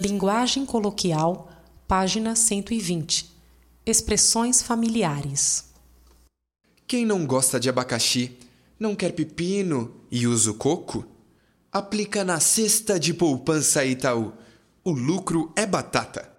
Linguagem coloquial, página 120. Expressões familiares. Quem não gosta de abacaxi, não quer pepino e usa o coco? Aplica na cesta de poupança Itaú. O lucro é batata.